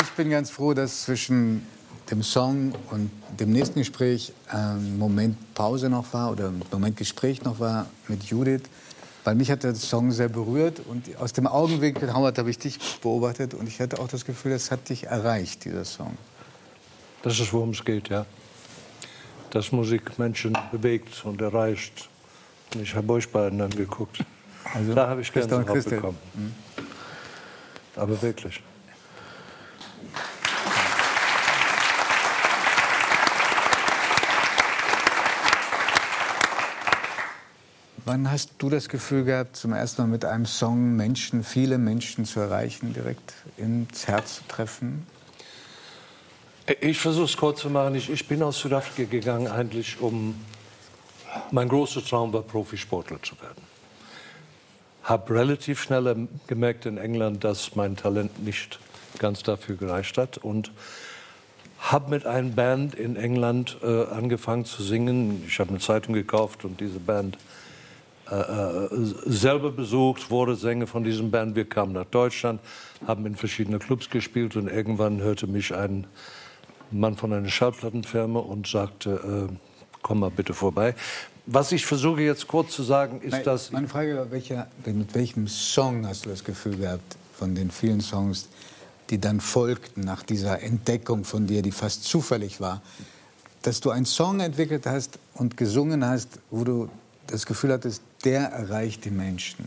ich bin ganz froh, dass zwischen dem Song und dem nächsten Gespräch ein Moment Pause noch war oder ein Moment Gespräch noch war mit Judith. Weil mich hat der Song sehr berührt und aus dem Augenwinkel, Howard, habe ich dich beobachtet und ich hatte auch das Gefühl, es hat dich erreicht, dieser Song. Das ist, worum es geht, ja. Dass Musik Menschen bewegt und erreicht. Und ich habe euch beiden angeguckt. Also, da habe ich Gänsehaut bekommen. Mhm. Aber wirklich. Wann hast du das Gefühl gehabt, zum ersten Mal mit einem Song Menschen, viele Menschen zu erreichen, direkt ins Herz zu treffen? Ich versuche es kurz zu machen. Ich, ich bin aus Südafrika gegangen, eigentlich um. Mein großer Traum war, Profisportler zu werden. Habe relativ schnell gemerkt in England, dass mein Talent nicht ganz dafür gereicht hat. Und habe mit einer Band in England äh, angefangen zu singen. Ich habe eine Zeitung gekauft und diese Band selber besucht, wurde Sänger von diesem Band. Wir kamen nach Deutschland, haben in verschiedenen Clubs gespielt und irgendwann hörte mich ein Mann von einer Schallplattenfirma und sagte, äh, komm mal bitte vorbei. Was ich versuche jetzt kurz zu sagen, ist, dass... Meine Frage war, welcher, mit welchem Song hast du das Gefühl gehabt, von den vielen Songs, die dann folgten nach dieser Entdeckung von dir, die fast zufällig war, dass du einen Song entwickelt hast und gesungen hast, wo du das Gefühl hattest, der erreicht die Menschen?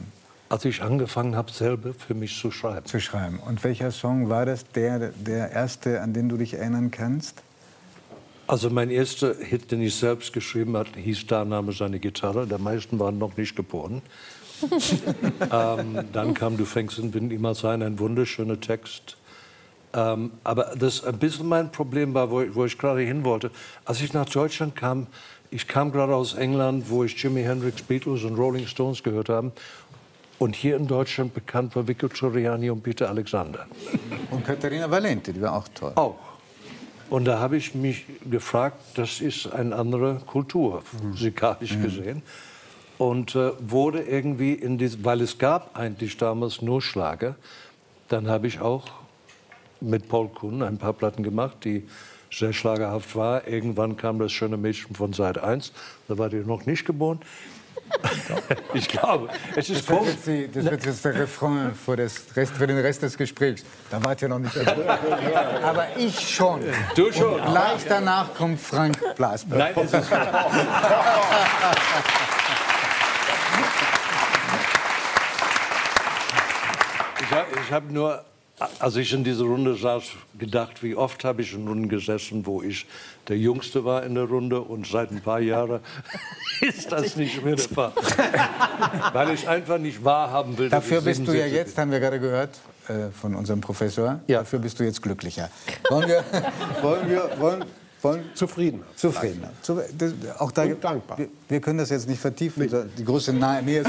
Als ich angefangen habe, selber für mich zu schreiben. Zu schreiben. Und welcher Song war das, der, der erste, an den du dich erinnern kannst? Also mein erster Hit, den ich selbst geschrieben habe, hieß Da Name seine Gitarre. Der meisten waren noch nicht geboren. ähm, dann kam Du fängst den Wind niemals ein, ein wunderschöner Text. Ähm, aber das ein bisschen mein Problem war, wo ich, wo ich gerade hin wollte. Als ich nach Deutschland kam, ich kam gerade aus England, wo ich Jimi Hendrix, Beatles und Rolling Stones gehört habe. Und hier in Deutschland bekannt war Vico Troiani und Peter Alexander. Und Katharina Valente, die war auch toll. Auch. Und da habe ich mich gefragt, das ist eine andere Kultur, musikalisch mhm. gesehen. Und äh, wurde irgendwie in diesem, weil es gab eigentlich damals nur Schlager, dann habe ich auch mit Paul Kuhn ein paar Platten gemacht, die sehr schlagerhaft war. Irgendwann kam das schöne Mädchen von Seite 1. Da war ihr noch nicht geboren. ich glaube, es ist das wird, jetzt die, das wird jetzt der Refrain für, Rest, für den Rest des Gesprächs. Da wart ihr noch nicht. Aber ich schon. Du schon. Und gleich danach kommt Frank Blasberg. Nein, es ist Ich habe hab nur als ich in dieser Runde saß, gedacht, wie oft habe ich in Runden gesessen, wo ich der Jüngste war in der Runde und seit ein paar Jahren ist das nicht mehr der Fall. Weil ich einfach nicht wahrhaben will. Dafür bist du ja jetzt, haben wir gerade gehört äh, von unserem Professor, ja. dafür bist du jetzt glücklicher. Wollen wir, wollen wir, wollen, wollen zufrieden. Zufrieden. Das, auch da, Und dankbar. Wir, wir, können das jetzt nicht vertiefen, nee. die große Nähe.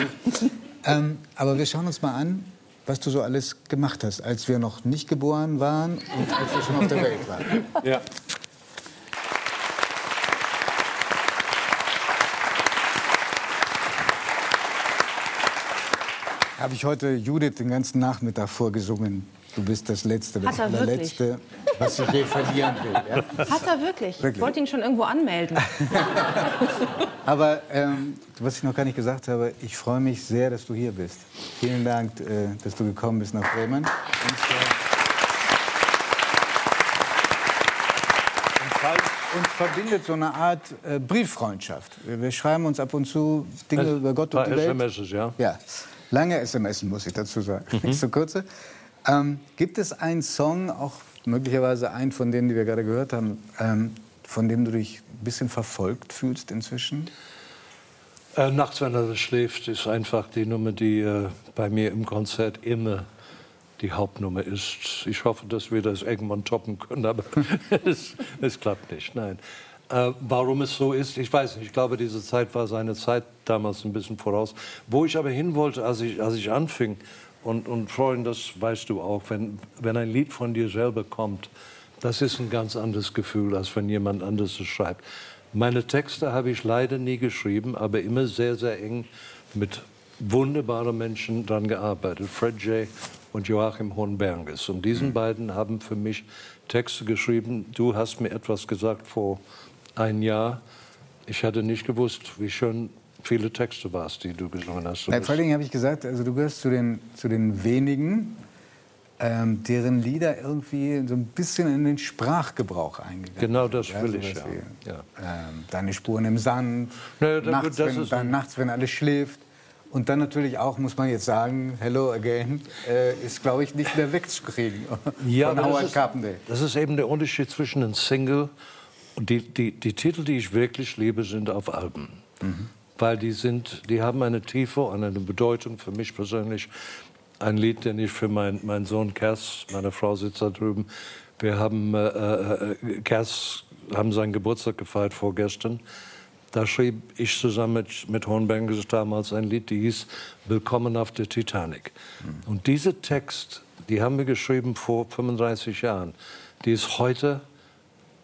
ähm, aber wir schauen uns mal an, was du so alles gemacht hast, als wir noch nicht geboren waren und als wir schon auf der Welt waren. Ja. Habe ich heute Judith den ganzen Nachmittag vorgesungen. Du bist das Letzte, das Letzte, was ich je verlieren will. Ja? Hat er wirklich? wirklich? Ich wollte ihn schon irgendwo anmelden. Aber ähm, was ich noch gar nicht gesagt habe, ich freue mich sehr, dass du hier bist. Vielen Dank, äh, dass du gekommen bist nach Bremen. Und, äh, uns verbindet so eine Art äh, Brieffreundschaft. Wir, wir, schreiben uns ab und zu Dinge es, über Gott und die Welt. SMS, ja. ja. Lange SMS, muss ich dazu sagen. Mhm. Nicht so kurze. Ähm, gibt es einen Song, auch möglicherweise einen von denen, die wir gerade gehört haben, ähm, von dem du dich ein bisschen verfolgt fühlst inzwischen? Äh, Nachts, wenn er schläft, ist einfach die Nummer, die äh, bei mir im Konzert immer die Hauptnummer ist. Ich hoffe, dass wir das irgendwann toppen können, aber es, es, klappt nicht. Nein. Äh, warum es so ist, ich weiß nicht. Ich glaube, diese Zeit war seine Zeit damals ein bisschen voraus. Wo ich aber hin wollte, als ich, als ich anfing, und, und Freund, das weißt du auch, wenn, wenn ein Lied von dir selber kommt, das ist ein ganz anderes Gefühl, als wenn jemand anderes es schreibt. Meine Texte habe ich leider nie geschrieben, aber immer sehr, sehr eng mit wunderbaren Menschen daran gearbeitet. Fred J., und Joachim Hohenberges. Und diesen mhm. beiden haben für mich Texte geschrieben. Du hast mir etwas gesagt vor ein Jahr. Ich hatte nicht gewusst, wie schön viele Texte warst, die du gesungen hast. Na, vor allen Dingen habe ich gesagt, also du gehörst zu den, zu den wenigen, ähm, deren Lieder irgendwie so ein bisschen in den Sprachgebrauch eingegangen Genau das will ich, ja. Wie, ja. Ähm, deine Spuren im Sand, naja, nachts, wenn, dann, nachts, wenn alles schläft. Und dann natürlich auch, muss man jetzt sagen, Hello Again äh, ist, glaube ich, nicht mehr wegzukriegen ja, von Howard Carpendale. Das ist eben der Unterschied zwischen einem Single und die, die, die Titel, die ich wirklich liebe, sind auf Alben. Mhm. Weil die, sind, die haben eine Tiefe und eine Bedeutung für mich persönlich. Ein Lied, den ich für meinen mein Sohn Kers, meine Frau sitzt da drüben, wir haben, äh, äh, Kers haben seinen Geburtstag gefeiert vorgestern. Da schrieb ich zusammen mit, mit Hornbergers damals ein Lied, die hieß Willkommen auf der Titanic. Mhm. Und dieser Text, die haben wir geschrieben vor 35 Jahren, die ist heute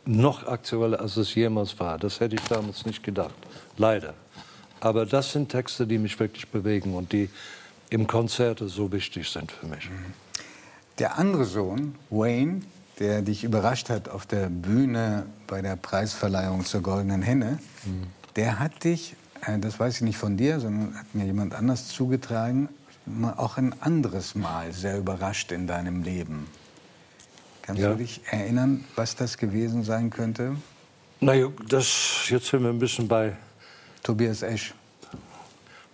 noch aktueller, als es jemals war. Das hätte ich damals nicht gedacht. Leider. Aber das sind Texte, die mich wirklich bewegen und die im Konzert so wichtig sind für mich. Mhm. Der andere Sohn, Wayne, der dich überrascht hat auf der Bühne bei der Preisverleihung zur Goldenen Henne, mhm. der hat dich, äh, das weiß ich nicht von dir, sondern hat mir jemand anders zugetragen, auch ein anderes Mal sehr überrascht in deinem Leben. Kannst ja. du dich erinnern, was das gewesen sein könnte? Naja, das, jetzt sind wir ein bisschen bei Tobias Esch.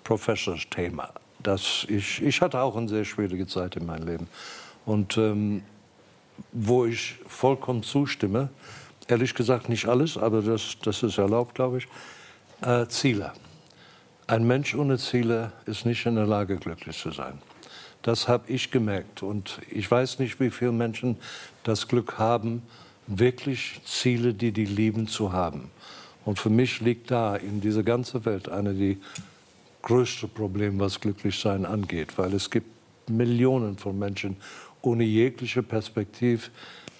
Professors Thema. Das ich, ich hatte auch eine sehr schwierige Zeit in meinem Leben. Und ähm, wo ich vollkommen zustimme, ehrlich gesagt nicht alles, aber das, das ist erlaubt, glaube ich, äh, Ziele. Ein Mensch ohne Ziele ist nicht in der Lage, glücklich zu sein. Das habe ich gemerkt. Und ich weiß nicht, wie viele Menschen das Glück haben, wirklich Ziele, die die lieben, zu haben. Und für mich liegt da in dieser ganzen Welt eine die größte Problem, was Glücklichsein angeht, weil es gibt Millionen von Menschen ohne jegliche Perspektive,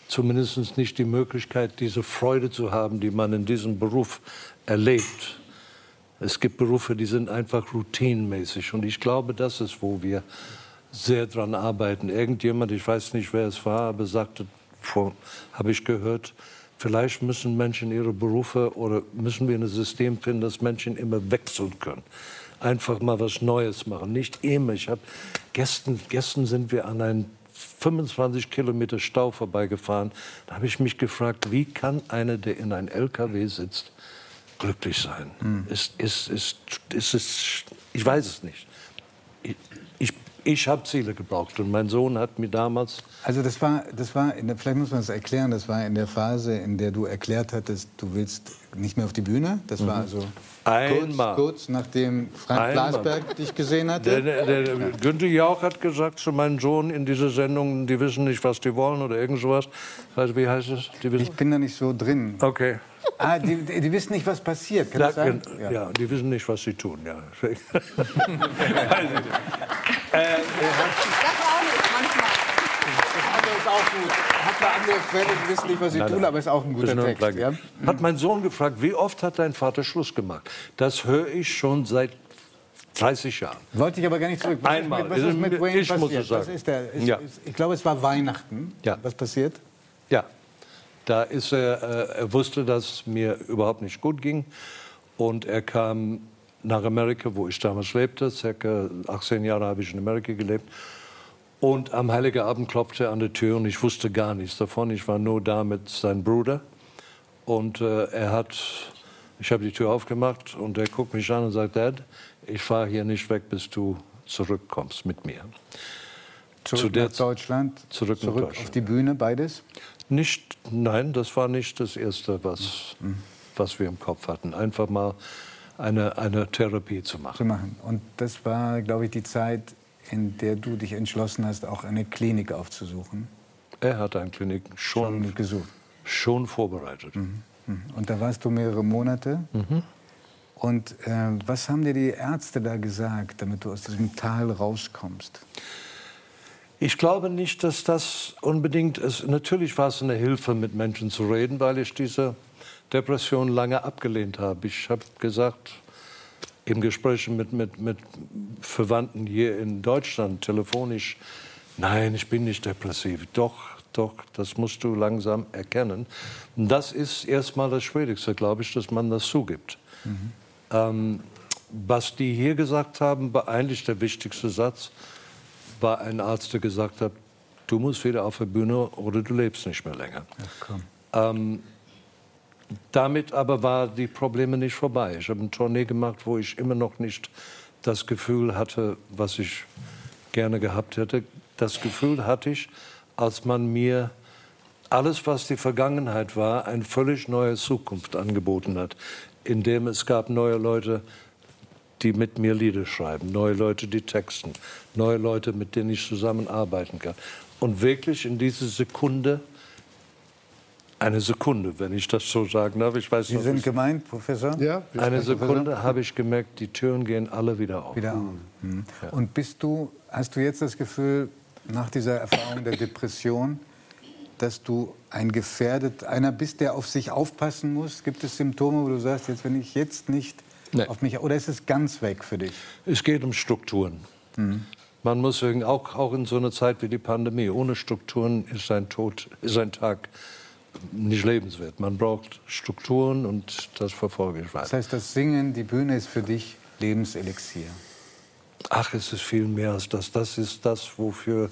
zumindest nicht die Möglichkeit, diese Freude zu haben, die man in diesem Beruf erlebt. Es gibt Berufe, die sind einfach routinmäßig. Und ich glaube, das ist, wo wir sehr dran arbeiten. Irgendjemand, ich weiß nicht, wer es war, aber sagte, habe ich gehört, vielleicht müssen Menschen ihre Berufe oder müssen wir ein System finden, dass Menschen immer wechseln können. Einfach mal was Neues machen. Nicht immer. Ich habe gestern, gestern sind wir an einem 25 Kilometer Stau vorbeigefahren. Da habe ich mich gefragt, wie kann einer, der in einem LKW sitzt, glücklich sein? Hm. Ist, ist, ist, ist, ist, ich weiß es nicht. Ich, ich, ich habe Ziele gebraucht und mein Sohn hat mir damals. Also das war, das war der, vielleicht muss man es erklären, das war in der Phase, in der du erklärt hattest, du willst nicht mehr auf die Bühne. Das mhm. war also Einmal. Kurz, kurz nachdem Frank Einmal. Blasberg dich gesehen hatte. Der, der, der ja. Günther Jauch hat gesagt zu meinem Sohn in dieser Sendung, die wissen nicht, was die wollen oder irgend sowas. Also, wie heißt es? ich bin da nicht so drin. Okay. Ah, die, die, wissen nicht, was passiert, kann das sein? Ja. ja, die wissen nicht, was sie tun, ja. äh, das auch nicht, manchmal. Das andere ist auch gut. Hat eine andere Quelle, die wissen nicht, was sie nein, tun, nein. aber ist auch ein guter Text. Ja? Hat mein Sohn gefragt, wie oft hat dein Vater Schluss gemacht? Das höre ich schon seit 30 Jahren. Wollte ich aber gar nicht zurück. Was Einmal. Ist, was ist mit Wayne ich passiert? Muss sagen. Ist der, ist, ja. ich glaube, es war Weihnachten. Ja. Was passiert? Ja. Da ist er, äh, er wusste, dass es mir überhaupt nicht gut ging. Und er kam nach Amerika, wo ich damals lebte. Circa 18 Jahre habe ich in Amerika gelebt. Und am Heiligen Abend klopfte er an der Tür und ich wusste gar nichts davon. Ich war nur da mit seinem Bruder. Und äh, er hat, ich habe die Tür aufgemacht und er guckt mich an und sagt, Dad, ich fahre hier nicht weg, bis du zurückkommst mit mir. Zurück Zu nach Deutschland? Zurück, zurück nach Deutschland. auf die Bühne, beides? Nicht, nein, das war nicht das Erste, was, mhm. was wir im Kopf hatten. Einfach mal eine, eine Therapie zu machen. zu machen. Und das war, glaube ich, die Zeit, in der du dich entschlossen hast, auch eine Klinik aufzusuchen. Er hat eine Klinik schon, schon gesucht. Schon vorbereitet. Mhm. mhm. Und da warst du mehrere Monate. Mhm. Und äh, was haben dir die Ärzte da gesagt, damit du aus diesem Tal rauskommst? Ich glaube nicht, dass das unbedingt ist. Natürlich war es eine Hilfe, mit Menschen zu reden, weil ich diese Depression lange abgelehnt habe. Ich habe gesagt, im Gespräch mit, mit, mit Verwandten hier in Deutschland, telefonisch, Nein, ich bin nicht depressiv. Doch, doch, das musst du langsam erkennen. Das ist erstmal das Schwierigste, glaube ich, dass man das zugibt. Mhm. Ähm, was die hier gesagt haben, war eigentlich der wichtigste Satz, war ein Arzt, der gesagt hat, du musst wieder auf der Bühne oder du lebst nicht mehr länger. Ja, ähm, damit aber war die Probleme nicht vorbei. Ich habe eine Tournee gemacht, wo ich immer noch nicht das Gefühl hatte, was ich gerne gehabt hätte. Das Gefühl hatte ich, als man mir alles, was die Vergangenheit war, eine völlig neue Zukunft angeboten hat, indem es gab neue Leute, die mit mir Lieder schreiben, neue Leute, die texten, neue Leute, mit denen ich zusammenarbeiten kann. Und wirklich in diese Sekunde, eine Sekunde, wenn ich das so sagen darf, ich weiß Sie sind gemeint, Professor? Ja. Eine Sekunde habe ich gemerkt, die Türen gehen alle wieder auf. Wieder auf. Mhm. Ja. Und bist du, hast du jetzt das Gefühl, nach dieser Erfahrung der Depression, dass du ein gefährdet, einer bist, der auf sich aufpassen muss? Gibt es Symptome, wo du sagst, jetzt wenn ich jetzt nicht nee. auf mich, oder ist es ganz weg für dich? Es geht um Strukturen. Mhm. Man muss auch, auch in so einer Zeit wie die Pandemie, ohne Strukturen ist ein Tod, ist ein Tag nicht lebenswert. Man braucht Strukturen und das verfolge ich weiter. Das heißt, das Singen, die Bühne ist für dich Lebenselixier. Ach, es ist viel mehr als das. Das ist das, wofür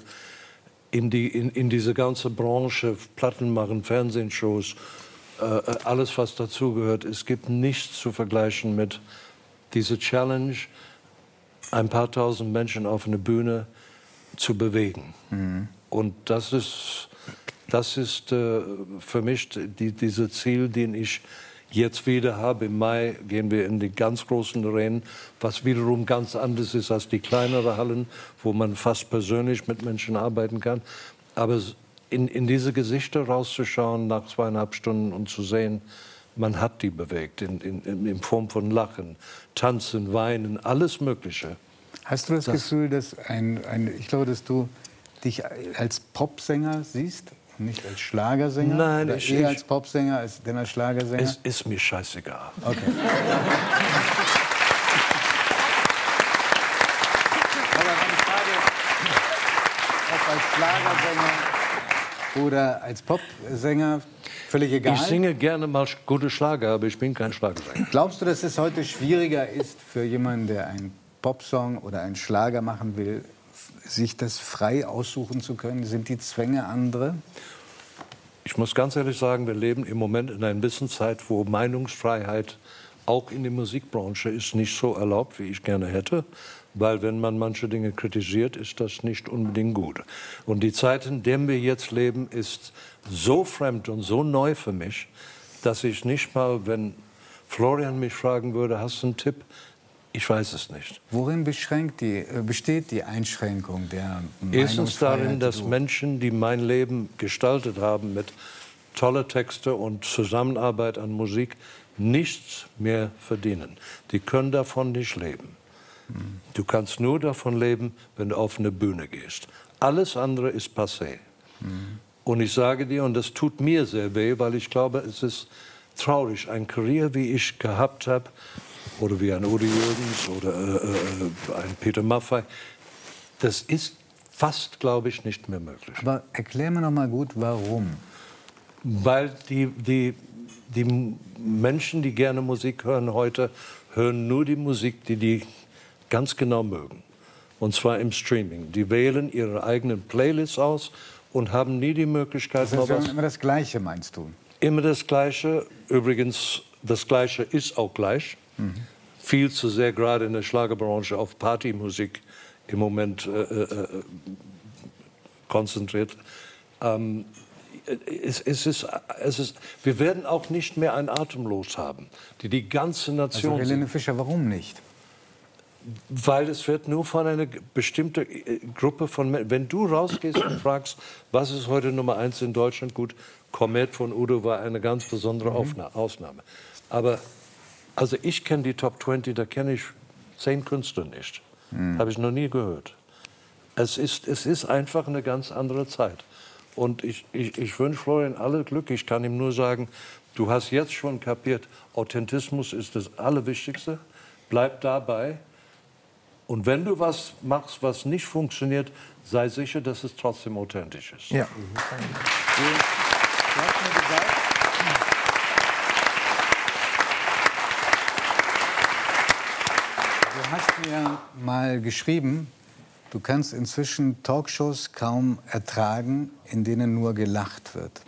in, die, in, in diese ganze Branche, Platten machen, Fernsehshows, äh, alles, was dazugehört, es gibt nichts zu vergleichen mit dieser Challenge, ein paar tausend Menschen auf eine Bühne zu bewegen. Mhm. Und das ist, das ist äh, für mich die, dieses Ziel, den ich jetzt wieder habe. Im Mai gehen wir in die ganz großen Arenen, was wiederum ganz anders ist als die kleineren Hallen, wo man fast persönlich mit Menschen arbeiten kann. Aber in, in diese Gesichter rauszuschauen nach zweieinhalb Stunden und zu sehen, man hat die bewegt in, in, in Form von Lachen, Tanzen, Weinen, alles Mögliche. Hast du das, das Gefühl, dass ein, ein, ich glaube, dass du dich als Popsänger siehst nicht als Schlagersänger? Nein, Oder ich, eher als Popsänger als denn als Schlagersänger? Es ist mir scheißegal. Okay. Aber meine Frage, ob als Schlagersänger oder als Popsänger, völlig egal. Ich singe gerne mal gute Schlager, aber ich bin kein Schlagersänger. Glaubst du, dass es heute schwieriger ist für jemanden, der einen Popsong oder einen Schlager machen will, sich das frei aussuchen zu können? Sind die Zwänge andere? Ich muss ganz ehrlich sagen, wir leben im Moment in einer bisschen Zeit, wo Meinungsfreiheit auch in der Musikbranche ist nicht so erlaubt, wie ich gerne hätte. Weil wenn man manche Dinge kritisiert, ist das nicht unbedingt gut. Und die Zeit, in der wir jetzt leben, ist so fremd und so neu für mich, dass ich nicht mal, wenn Florian mich fragen würde, hast du einen Tipp, ich weiß es nicht. Worin beschränkt die, äh, besteht die Einschränkung der Erstens darin, dass Menschen, die mein Leben gestaltet haben mit tolle Texte und Zusammenarbeit an Musik, nichts mehr verdienen. Die können davon nicht leben. Hm. Du kannst nur davon leben, wenn du auf eine Bühne gehst. Alles andere ist passé. Hm. Und ich sage dir, und das tut mir sehr weh, weil ich glaube, es ist traurig, ein Karriere, wie ich gehabt habe, oder wie ein Udi Jürgens oder äh, äh, ein Peter Maffay. Das ist fast, glaube ich, nicht mehr möglich. Aber erklär mir noch mal gut, warum. Weil die, die, die Menschen, die gerne Musik hören heute, hören nur die Musik, die die ganz genau mögen. Und zwar im Streaming. Die wählen ihre eigenen Playlists aus und haben nie die Möglichkeit, das heißt, immer das Gleiche, meinst du? Immer das Gleiche. Übrigens, das Gleiche ist auch gleich. Mhm. Viel zu sehr gerade in der Schlagerbranche auf Partymusik im Moment äh, äh, äh konzentriert. Ähm, es, es, ist, es ist, wir werden auch nicht mehr ein Atemlos haben, die die ganze Nation. Also Helene Fischer, warum nicht? Weil es wird nur von einer bestimmten äh, Gruppe von Menschen. Wenn du rausgehst und fragst, was ist heute Nummer eins in Deutschland, gut, Komet von Udo war eine ganz besondere mhm. Ausnahme. Aber also ich kenne die Top 20, da kenne ich zehn Künstler nicht. Mhm. Habe ich noch nie gehört. Es ist, es ist einfach eine ganz andere Zeit. Und ich, ich, ich wünsche Florian alle Glück. Ich kann ihm nur sagen, du hast jetzt schon kapiert, Authentismus ist das Allerwichtigste. Bleib dabei Und wenn du was machst, was nicht funktioniert, sei sicher, dass es trotzdem authentisch ist. Ja. Du hast mir mal geschrieben, du kannst inzwischen Talkshows kaum ertragen, in denen nur gelacht wird.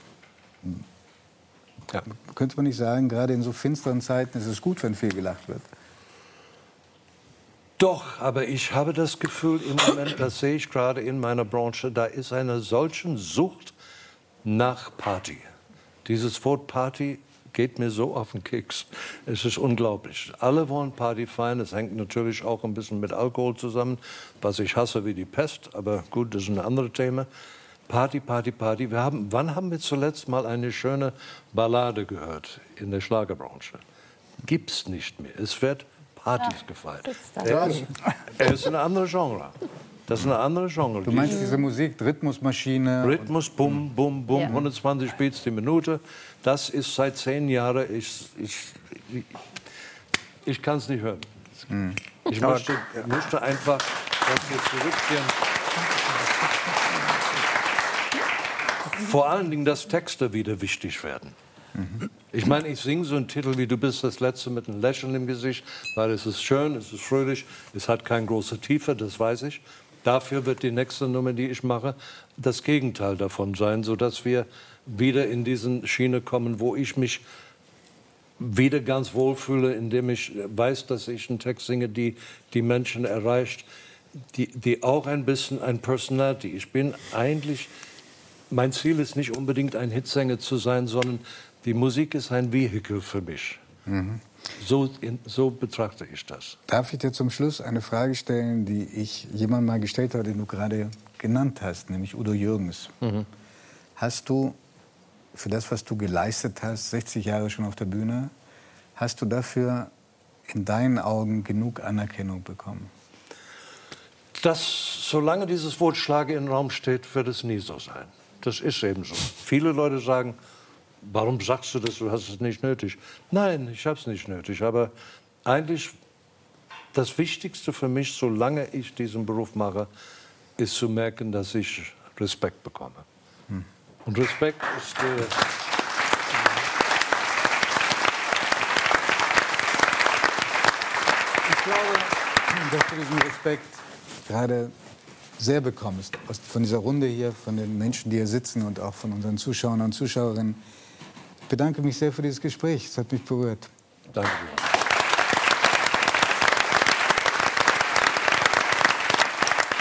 Ja. Könnte man nicht sagen, gerade in so finsteren Zeiten ist es gut, wenn viel gelacht wird? Doch, aber ich habe das Gefühl im Moment, das sehe ich gerade in meiner Branche, da ist eine solche Sucht nach Party. Dieses Wort Party geht mir so auf den Keks. Es ist unglaublich. Alle wollen Party feiern. Es hängt natürlich auch ein bisschen mit Alkohol zusammen, was ich hasse wie die Pest. Aber gut, das ist ein anderes Thema. Party, Party, Party. Wir haben, wann haben wir zuletzt mal eine schöne Ballade gehört in der Schlagerbranche? Gibt's nicht mehr. Es wird Partys gefeiert. Er ist, er ist eine andere Genre. Das ist eine andere Genre. Du meinst diese Musik, Rhythmusmaschine? Rhythmus, bum, bum, bum, Ja. 120 Beats die Minute. Das ist seit zehn Jahren. Ich, ich, ich, ich kann es nicht hören. Ich möchte, möchte einfach, dass wir zurückgehen. Vor allen Dingen, dass Texte wieder wichtig werden. Ich meine, ich singe so einen Titel wie Du bist das Letzte mit einem Lächeln im Gesicht, weil es ist schön, es ist fröhlich, es hat keine große Tiefe, das weiß ich. Dafür wird die nächste Nummer, die ich mache, das Gegenteil davon sein, sodass wir wieder in diesen Schiene kommen, wo ich mich wieder ganz wohlfühle, indem ich weiß, dass ich einen Text singe, die die Menschen erreicht, die, die auch ein bisschen ein Personality. Ich bin eigentlich, mein Ziel ist nicht unbedingt ein Hitsänger zu sein, sondern die Musik ist ein Vehikel für mich. So, in, so betrachte ich das. Darf ich dir zum Schluss eine Frage stellen, die ich jemandem mal gestellt habe, den du gerade genannt hast, nämlich Udo Jürgens. Hast du für das, was du geleistet hast, 60 Jahre schon auf der Bühne, hast du dafür in deinen Augen genug Anerkennung bekommen? Das, solange dieses Wort Schlage im Raum steht, wird es nie so sein. Das ist eben so. Viele Leute sagen, warum sagst du das, du hast es nicht nötig. Nein, ich habe es nicht nötig. Aber eigentlich das Wichtigste für mich, solange ich diesen Beruf mache, ist zu merken, dass ich Respekt bekomme. Und Respekt ist der... Ich glaube, dass du diesen Respekt gerade sehr bekommst. Von dieser Runde hier, von den Menschen, die hier sitzen und auch von unseren Zuschauern und Zuschauerinnen. Ich bedanke mich sehr für dieses Gespräch. Es hat mich berührt. Danke.